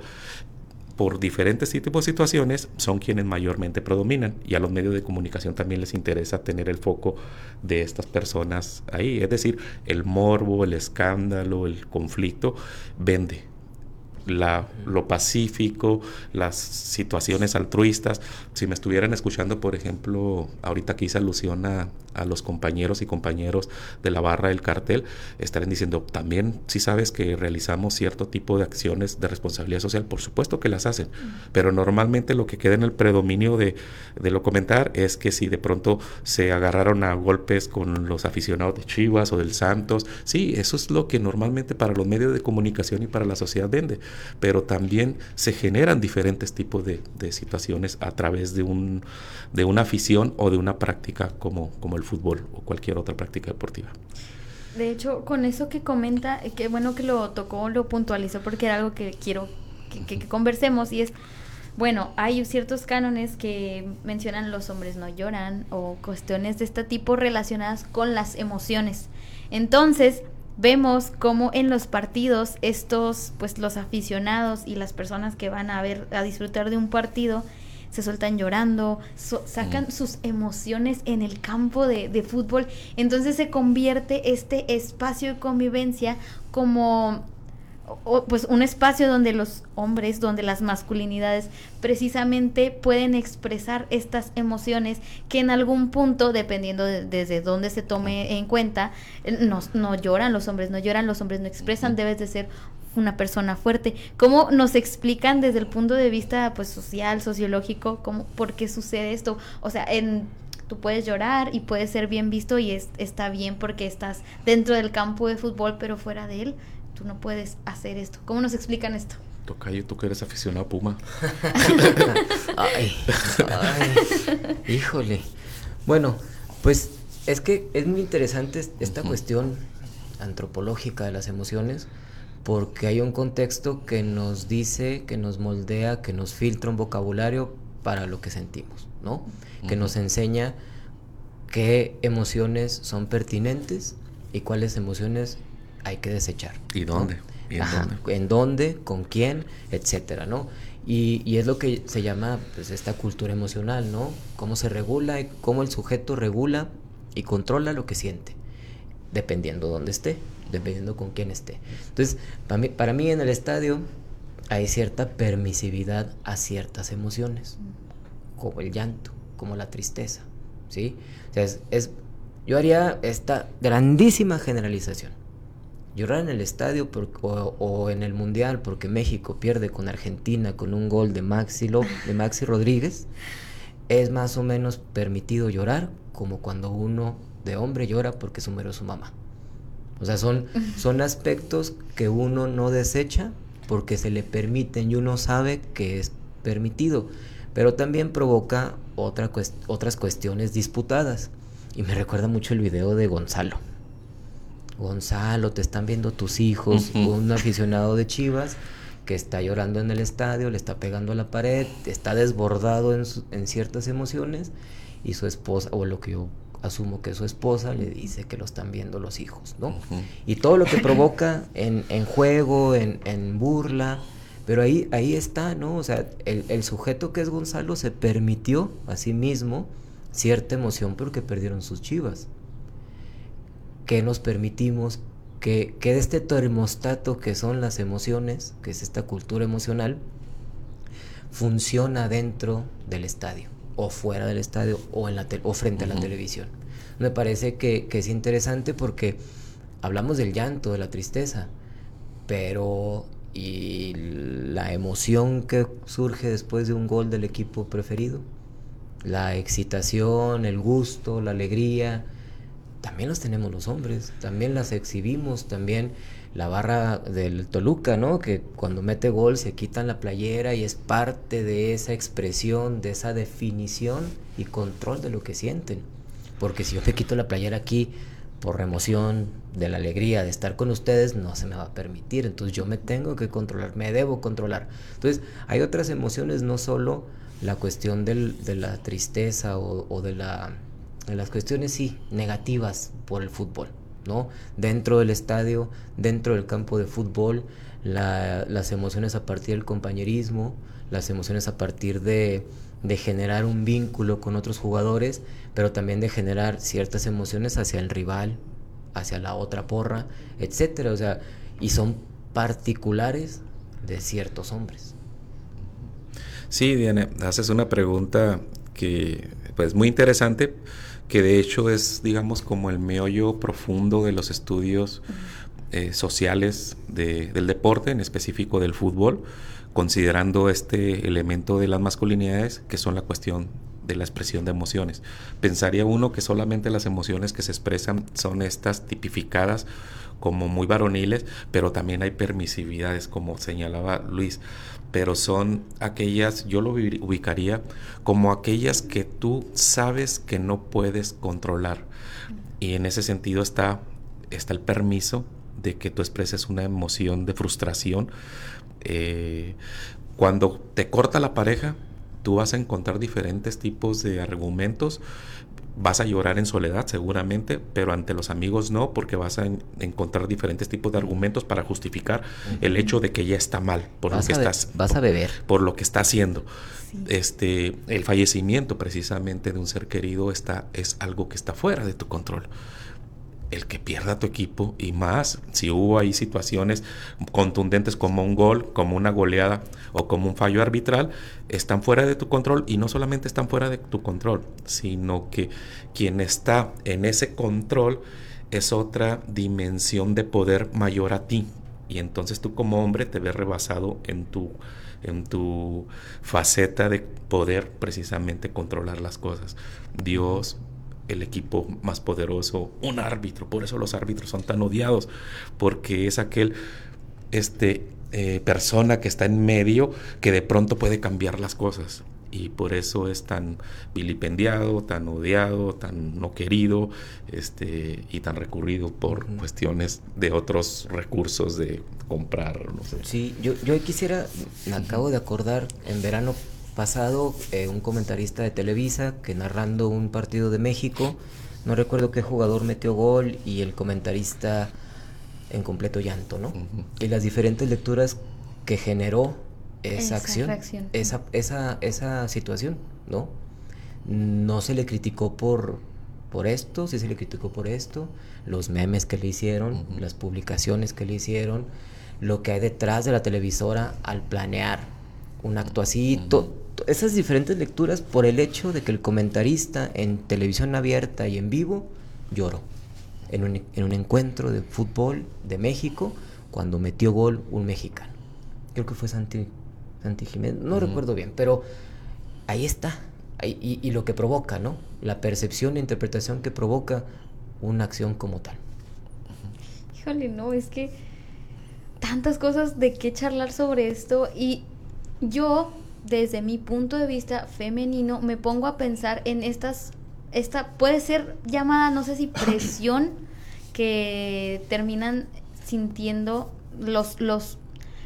por diferentes tipos de situaciones son quienes mayormente predominan y a los medios de comunicación también les interesa tener el foco de estas personas ahí. Es decir, el morbo, el escándalo, el conflicto vende. La, lo pacífico, las situaciones altruistas. Si me estuvieran escuchando, por ejemplo, ahorita que hice alusión a, a los compañeros y compañeros de la barra del cartel, estarán diciendo, también si sabes que realizamos cierto tipo de acciones de responsabilidad social, por supuesto que las hacen, pero normalmente lo que queda en el predominio de, de lo comentar es que si de pronto se agarraron a golpes con los aficionados de Chivas o del Santos, sí, eso es lo que normalmente para los medios de comunicación y para la sociedad vende, pero también se generan diferentes tipos de, de situaciones a través de, un, de una afición o de una práctica como, como el fútbol o cualquier otra práctica deportiva. De hecho, con eso que comenta, eh, que bueno que lo tocó, lo puntualizó porque era algo que quiero que, conversemos y es, bueno, hay ciertos cánones que mencionan los hombres no lloran o cuestiones de este tipo relacionadas con las emociones. Entonces, vemos cómo en los partidos estos, pues los aficionados y las personas que van a ver, a disfrutar de un partido, se sueltan llorando, sacan mm. sus emociones en el campo de, de, fútbol. Entonces se convierte este espacio de convivencia como pues un espacio donde los hombres, donde las masculinidades precisamente pueden expresar estas emociones que en algún punto, dependiendo de, desde dónde se tome en cuenta, eh, no, no lloran los hombres, no lloran los hombres, no expresan, debes de ser una persona fuerte. ¿Cómo nos explican desde el punto de vista pues social, sociológico, cómo, por qué sucede esto? O sea, en tú puedes llorar y puedes ser bien visto y es, está bien porque estás dentro del campo de fútbol, pero fuera de él tú no puedes hacer esto. ¿Cómo nos explican esto? Tocayo, tú que eres aficionado a Puma. ay, híjole. Bueno, pues es que es muy interesante esta cuestión antropológica de las emociones porque hay un contexto que nos dice, que nos moldea, que nos filtra un vocabulario para lo que sentimos, ¿no? Que nos enseña qué emociones son pertinentes y cuáles emociones hay que desechar. ¿Y dónde? en dónde? ¿Con quién? Etcétera, ¿no? Y, y, es lo que se llama pues, esta cultura emocional, ¿no? Cómo se regula y cómo el sujeto regula y controla lo que siente, dependiendo dónde esté, dependiendo con quién esté. Entonces, para mí, para mí en el estadio hay cierta permisividad a ciertas emociones, como el llanto, como la tristeza, ¿sí? O sea, es yo haría esta grandísima generalización llorar en el estadio o, en el mundial porque México pierde con Argentina con un gol de Maxi, de Maxi Rodríguez, es más o menos permitido llorar como cuando uno de hombre llora porque se murió su mamá. O sea, son, son aspectos que uno no desecha porque se le permiten y uno sabe que es permitido, pero también provoca otra otras cuestiones disputadas. Y me recuerda mucho el video de Gonzalo Gonzalo, te están viendo tus hijos, un aficionado de Chivas que está llorando en el estadio, le está pegando a la pared, está desbordado en, ciertas emociones y su esposa, o lo que yo asumo que su esposa le dice que lo están viendo los hijos, ¿no? Y todo lo que provoca en, juego, en, burla, pero ahí, ahí está, ¿no? O sea, el, el, sujeto que es Gonzalo se permitió a sí mismo cierta emoción porque perdieron sus chivas que nos permitimos que, que de este termostato que son las emociones, que es esta cultura emocional, funciona dentro del estadio, o fuera del estadio, o, en la o frente a la televisión. Me parece que, que, es interesante porque hablamos del llanto, de la tristeza, pero y la emoción que surge después de un gol del equipo preferido, la excitación, el gusto, la alegría, también los tenemos los hombres, también las exhibimos, también la barra del Toluca, ¿no? Que cuando mete gol se quitan la playera y es parte de esa expresión, de esa definición y control de lo que sienten. Porque si yo me quito la playera aquí por emoción, de la alegría de estar con ustedes, no se me va a permitir. Entonces yo me tengo que controlar, me debo controlar. Entonces hay otras emociones, no solo la cuestión de la tristeza o de la las cuestiones sí, negativas por el fútbol, ¿no? Dentro del estadio, dentro del campo de fútbol, las emociones a partir del compañerismo, las emociones a partir de, de generar un vínculo con otros jugadores, pero también de generar ciertas emociones hacia el rival, hacia la otra porra, etcétera, o sea, y son particulares de ciertos hombres. Sí, Diana, haces una pregunta que pues muy interesante que de hecho es, digamos, como el meollo profundo de los estudios eh, sociales del deporte, en específico del fútbol, considerando este elemento de las masculinidades, que son la cuestión de la expresión de emociones. Pensaría uno que solamente las emociones que se expresan son estas tipificadas como muy varoniles, pero también hay permisividades, como señalaba Luis pero son aquellas, yo lo ubicaría como aquellas que tú sabes que no puedes controlar. Y en ese sentido está, está el permiso de que tú expreses una emoción de frustración. Eh, cuando te corta la pareja, tú vas a encontrar diferentes tipos de argumentos vas a llorar en soledad seguramente, pero ante los amigos no, porque vas a encontrar diferentes tipos de argumentos para justificar el hecho de que ya está mal por lo que estás vas a beber por lo que está haciendo. Este el fallecimiento precisamente de un ser querido está es algo que está fuera de tu control. El que pierda tu equipo y más si hubo ahí situaciones contundentes como un gol, como una goleada o como un fallo arbitral, están fuera de tu control y no solamente están fuera de tu control, sino que quien está en ese control es otra dimensión de poder mayor a ti y entonces tú como hombre te ves rebasado en tu en tu faceta de poder precisamente controlar las cosas. Dios el equipo más poderoso, un árbitro. Por eso los árbitros son tan odiados, porque es aquel este, eh, persona que está en medio que de pronto puede cambiar las cosas. Y por eso es tan vilipendiado, tan odiado, tan no querido este, y tan recurrido por cuestiones de otros recursos de comprar. No sé. Sí, yo, yo quisiera, me acabo de acordar, en verano pasado eh, un comentarista de Televisa que narrando un partido de México, no recuerdo qué jugador metió gol y el comentarista en completo llanto, ¿no? Y las diferentes lecturas que generó esa, acción, esa, esa, esa situación, ¿no? No se le criticó por, por esto, sí se le criticó por esto, los memes que le hicieron, las publicaciones que le hicieron, lo que hay detrás de la televisora al planear un acto así, esas diferentes lecturas por el hecho de que el comentarista en televisión abierta y en vivo lloró en un, en un encuentro de fútbol de México cuando metió gol un mexicano. Creo que fue Santi, Santi Jiménez, no recuerdo bien, pero ahí está. y, y, lo que provoca, ¿no? La percepción e interpretación que provoca una acción como tal. Híjole, no, es que tantas cosas de qué charlar sobre esto y yo desde mi punto de vista femenino, me pongo a pensar en estas, esta puede ser llamada, no sé si presión, que terminan sintiendo los, los,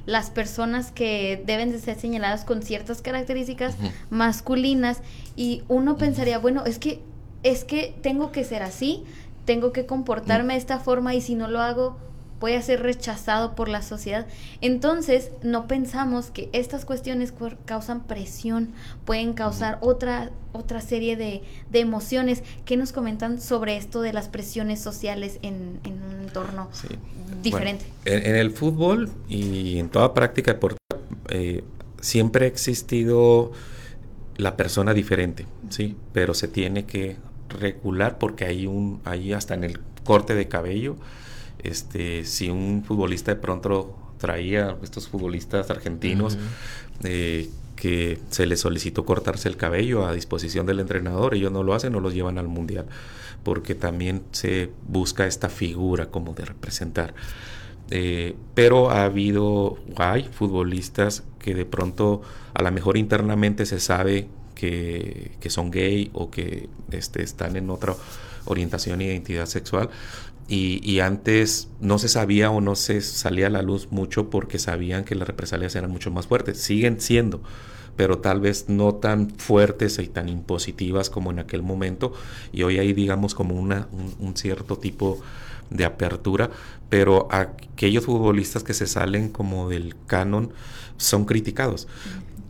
las personas que deben de ser señaladas con ciertas características masculinas y uno pensaría, bueno, es que, es que tengo que ser así, tengo que comportarme de esta forma y si no lo hago, puede ser rechazado por la sociedad. Entonces, no pensamos que estas cuestiones causan presión, pueden causar otra, otra serie de, emociones. ¿Qué nos comentan sobre esto de las presiones sociales en, un entorno diferente? en, el fútbol y en toda práctica deportiva eh, siempre ha existido la persona diferente, ¿sí? Pero se tiene que regular porque hay un, hay hasta en el corte de cabello, este, si un futbolista de pronto traía estos futbolistas argentinos eh, que se les solicitó cortarse el cabello a disposición del entrenador, ellos no lo hacen, no los llevan al mundial, porque también se busca esta figura como de representar. Eh, pero ha habido, hay futbolistas que de pronto a lo mejor internamente se sabe que, que son gay o que este, están en otra orientación e identidad sexual, y, antes no se sabía o no se salía a la luz mucho porque sabían que las represalias eran mucho más fuertes. Siguen siendo, pero tal vez no tan fuertes y tan impositivas como en aquel momento. Y hoy hay, digamos, como una, un, cierto tipo de apertura, pero aquellos futbolistas que se salen como del canon son criticados.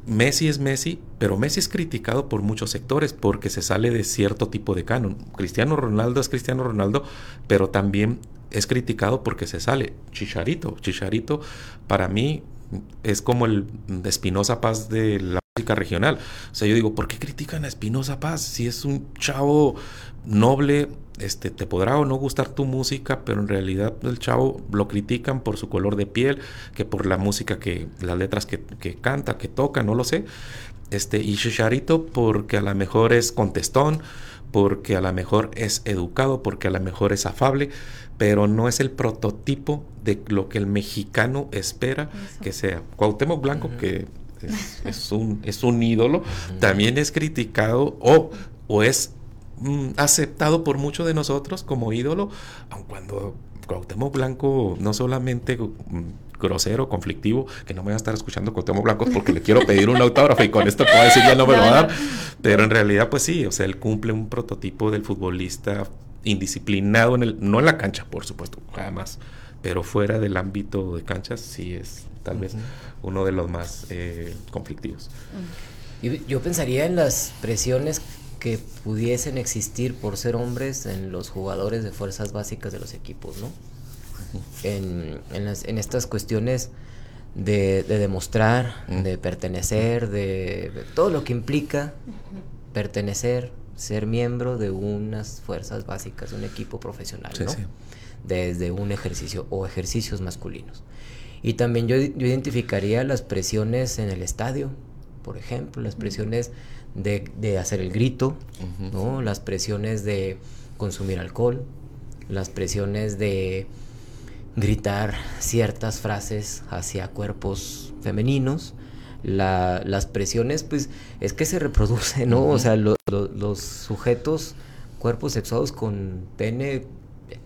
Messi es Messi, pero Messi es criticado por muchos sectores porque se sale de cierto tipo de canon. Cristiano Ronaldo es Cristiano Ronaldo, pero también es criticado porque se sale. Chicharito, Chicharito para mí es como el Espinosa Paz de la música regional. O sea, yo digo, ¿por qué critican a Espinosa Paz si es un chavo noble, este, te podrá o no gustar tu música, pero en realidad el chavo lo critican por su color de piel, que por la música que, las letras que, canta, que toca, no lo sé. Este, y Chicharito porque a lo mejor es contestón, porque a lo mejor es educado, porque a lo mejor es afable, pero no es el prototipo de lo que el mexicano espera que sea. Cuauhtémoc Blanco, que es, un, es un ídolo, también es criticado o, o es Mm, aceptado por muchos de nosotros como ídolo, aun cuando Cuauhtémoc Blanco no solamente mm, grosero, conflictivo, que no me va a estar escuchando Cuauhtémoc Blanco porque le quiero pedir un autógrafo y con esto puedo decir ya no me lo va a dar, pero en realidad pues sí, o sea, él cumple un prototipo del futbolista indisciplinado en el, no en la cancha, por supuesto, jamás, pero fuera del ámbito de canchas sí es tal vez uno de los más eh, conflictivos. Yo, yo pensaría en las presiones que pudiesen existir por ser hombres en los jugadores de fuerzas básicas de los equipos, ¿no? En, en, las, en estas cuestiones de, de demostrar, de pertenecer, de, de, todo lo que implica pertenecer, ser miembro de unas fuerzas básicas, de un equipo profesional, Sí, ¿no? sí. Desde un ejercicio o ejercicios masculinos. Y también yo, yo identificaría las presiones en el estadio, por ejemplo, las presiones de, de hacer el grito. ¿no? Las presiones de consumir alcohol, las presiones de gritar ciertas frases hacia cuerpos femeninos. La- las presiones, pues, es que se reproduce, ¿no? O sea, lo- lo- los sujetos, cuerpos sexuados con pene,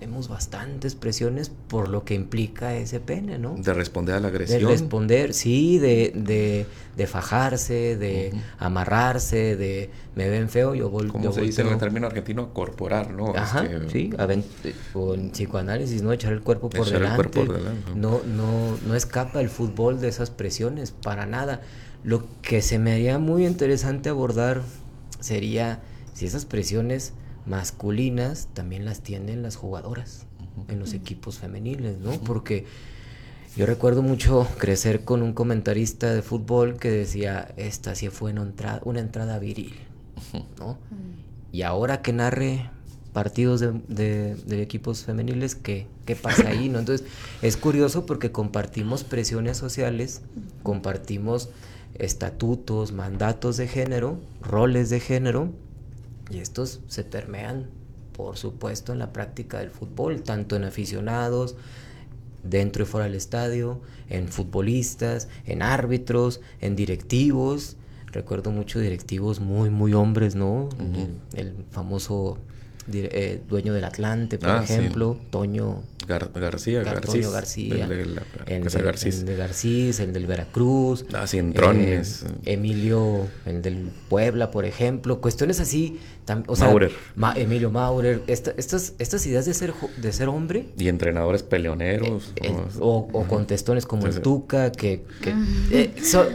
tenemos bastantes presiones por lo que implica ese pene, ¿no? De responder a la De agresión. responder, sí, de, de, de fajarse, de amarrarse, de me ven feo, yo, vol como se dice en el volteo". término argentino, corporar, ¿no? Ajá, Este, sí, o en psicoanálisis, ¿no? Echar el cuerpo por Echar el cuerpo por delante, No, no, no escapa el fútbol de esas presiones, para nada. Lo que se me haría muy interesante abordar sería si esas presiones masculinas también las tienen las jugadoras en los equipos femeniles, ¿no? Porque yo recuerdo mucho crecer con un comentarista de fútbol que decía, esta sí fue una entrada, una entrada viril, ¿no? Y ahora que narre partidos de, de- de equipos femeniles, ¿qué, ¿qué pasa ahí? ¿no? Entonces, es curioso porque compartimos presiones sociales, compartimos estatutos, mandatos de género, roles de género, y estos se permean, por supuesto, en la práctica del fútbol, tanto en aficionados, dentro y fuera del estadio, en futbolistas, en árbitros, en directivos. Recuerdo mucho directivos muy, muy hombres, ¿no? el, el famoso eh, dueño del Atlante, por Ah, sí. ejemplo, Toño Gar- García, Gar- Garcís. Toño García, El de la el, Casa de, Garcís. el de Garcís, el del Veracruz, Ah, Cientrones. eh, Emilio, el del Puebla, por ejemplo, cuestiones así, tam- o sea, Maurer. Ma- Emilio Maurer, esta- estas, estas ideas de ser, de ser hombre, Y entrenadores peleoneros. eh, o, o contestones como Sí, el. Tuca, que, que, eh, so-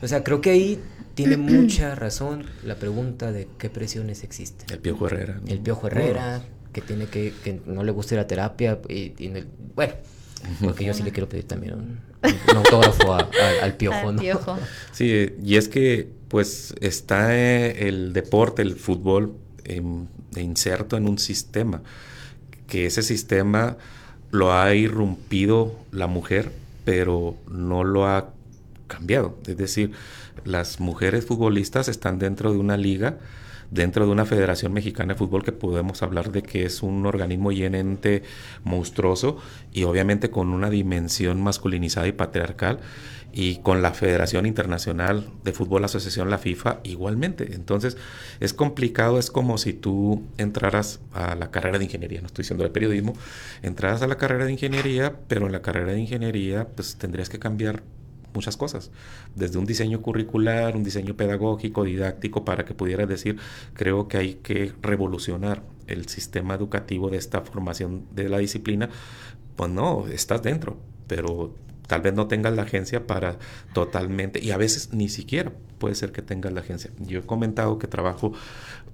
o sea, creo que ahí tiene mucha razón la pregunta de qué presiones existen. El Piojo Herrera. ¿no? El Piojo Herrera, que tiene que, que no le gusta ir a terapia, y, y en el- bueno, porque yo sí le quiero pedir también un, un autógrafo a- a- al Piojo, Al ¿no? piojo. Sí, y es que pues está eh, el deporte, el fútbol em, inserto en un sistema, que ese sistema lo ha irrumpido la mujer, pero no lo ha cambiado. Es decir, las mujeres futbolistas están dentro de una liga, dentro de una Federación Mexicana de Fútbol que podemos hablar de que es un organismo y monstruoso y obviamente con una dimensión masculinizada y patriarcal y con la Federación Internacional de Fútbol Asociación, la FIFA, igualmente. Entonces, es complicado, es como si tú entraras a la carrera de ingeniería, no estoy diciendo de periodismo, entraras a la carrera de ingeniería, pero en la carrera de ingeniería, pues tendrías que cambiar muchas cosas, desde un diseño curricular, un diseño pedagógico, didáctico, para que pudieras decir, creo que hay que revolucionar el sistema educativo de esta formación de la disciplina, pues no, estás dentro, pero tal vez no tengas la agencia para totalmente, y a veces ni siquiera puede ser que tengas la agencia. Yo he comentado que trabajo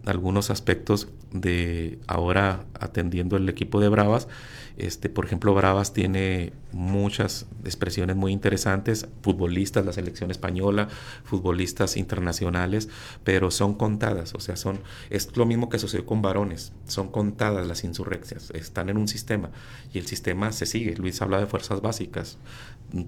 algunos aspectos de ahora atendiendo el equipo de Bravas. Este, por ejemplo, Bravas tiene muchas expresiones muy interesantes, futbolistas, la selección española, futbolistas internacionales, pero son contadas, o sea, son es lo mismo que sucedió con varones, son contadas las insurreccias, están en un sistema y el sistema se sigue. Luis habla de fuerzas básicas.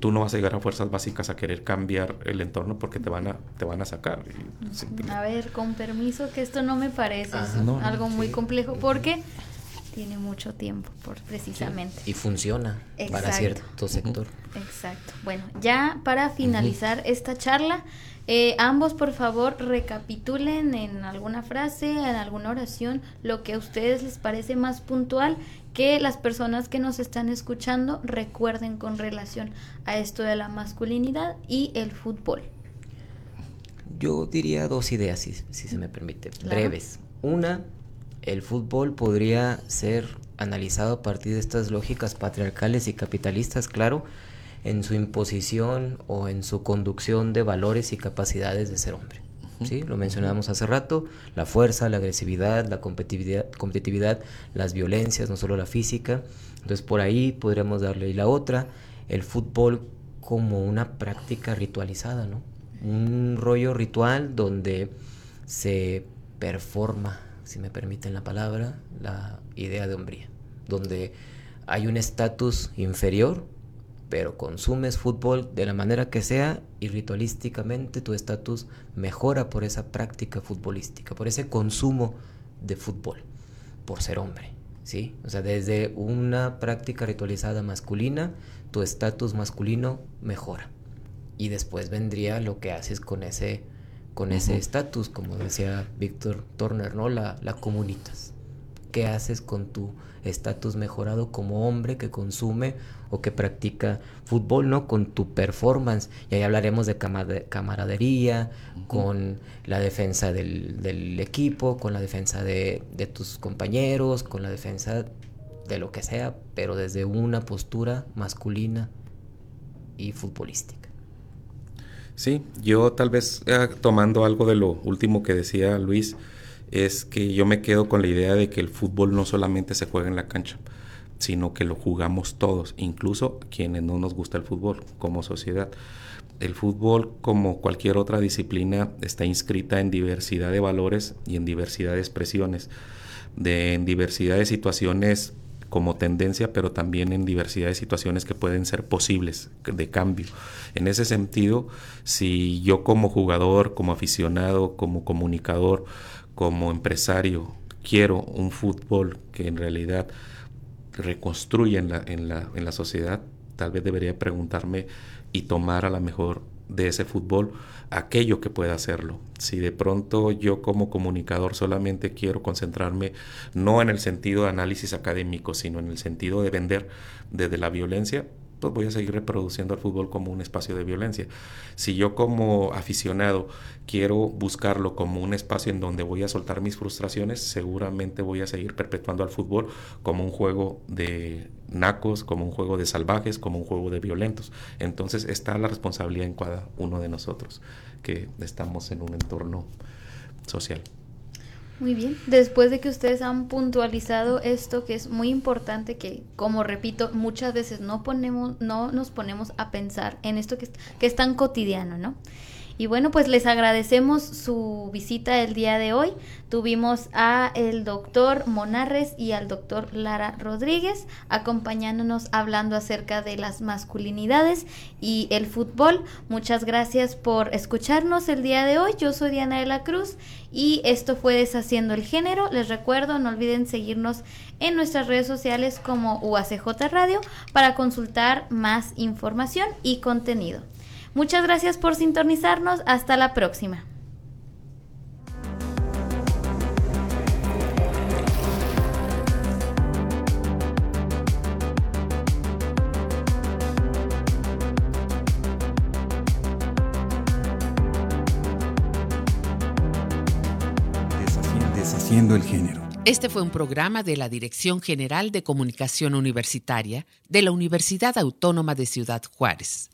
Tú no vas a llegar a fuerzas básicas a querer cambiar el entorno porque te van a te van a sacar. Y A ver, con permiso, que esto no me parece Ajá. No, algo muy sí. complejo porque tiene mucho tiempo, por precisamente. Y funciona para cierto sector. Exacto. Bueno, ya para finalizar esta charla, eh, ambos por favor recapitulen en alguna frase, en alguna oración, lo que a ustedes les parece más puntual que las personas que nos están escuchando recuerden con relación a esto de la masculinidad y el fútbol. Yo diría dos ideas, si, si se me permite, Claro. breves. Una, el fútbol podría ser analizado a partir de estas lógicas patriarcales y capitalistas, claro, en su imposición o en su conducción de valores y capacidades de ser hombre. ¿sí? Lo mencionábamos hace rato, la fuerza, la agresividad, la competitividad, competitividad, las violencias, no solo la física. Entonces por ahí podríamos darle. Y la otra, el fútbol como una práctica ritualizada, ¿no? Un rollo ritual donde se performa, si me permiten la palabra, la idea de hombría, donde hay un estatus inferior, pero consumes fútbol de la manera que sea y ritualísticamente tu estatus mejora por esa práctica futbolística, por ese consumo de fútbol, por ser hombre, ¿sí? O sea, desde una práctica ritualizada masculina, tu estatus masculino mejora. Y después vendría lo que haces con ese con ese estatus, como decía Víctor Turner, ¿no? La, la comunitas. ¿Qué haces con tu estatus mejorado como hombre que consume o que practica fútbol, ¿no? Con tu performance. Y ahí hablaremos de camaradería, con la defensa del, equipo, con la defensa de, de tus compañeros, con la defensa de lo que sea, pero desde una postura masculina y futbolística. Sí, yo tal vez eh, tomando algo de lo último que decía Luis, es que yo me quedo con la idea de que el fútbol no solamente se juega en la cancha, sino que lo jugamos todos, incluso quienes no nos gusta el fútbol como sociedad. El fútbol, como cualquier otra disciplina, está inscrita en diversidad de valores y en diversidad de expresiones, de, en diversidad de situaciones como tendencia, pero también en diversidad de situaciones que pueden ser posibles de cambio. En ese sentido, si yo como jugador, como aficionado, como comunicador, como empresario, quiero un fútbol que en realidad reconstruya en la, en la, sociedad, tal vez debería preguntarme y tomar a la mejor de ese fútbol aquello que pueda hacerlo. Si de pronto yo como comunicador solamente quiero concentrarme no en el sentido de análisis académico, sino en el sentido de vender desde la violencia, pues voy a seguir reproduciendo el fútbol como un espacio de violencia. Si yo como aficionado quiero buscarlo como un espacio en donde voy a soltar mis frustraciones, seguramente voy a seguir perpetuando al fútbol como un juego de nacos, como un juego de salvajes, como un juego de violentos. Entonces está la responsabilidad en cada uno de nosotros que estamos en un entorno social. Muy bien, después de que ustedes han puntualizado esto que es muy importante que como repito, muchas veces no ponemos no nos ponemos a pensar en esto que, que es tan cotidiano, ¿no? Y bueno, pues les agradecemos su visita el día de hoy. Tuvimos a el doctor Monarres y al doctor Lara Rodríguez acompañándonos hablando acerca de las masculinidades y el fútbol. Muchas gracias por escucharnos el día de hoy. Yo soy Diana de la Cruz y esto fue Deshaciendo el Género. Les recuerdo, no olviden seguirnos en nuestras redes sociales como UACJ Radio para consultar más información y contenido. Muchas gracias por sintonizarnos. Hasta la próxima. Deshaciendo el género. Este fue un programa de la Dirección General de Comunicación Universitaria de la Universidad Autónoma de Ciudad Juárez.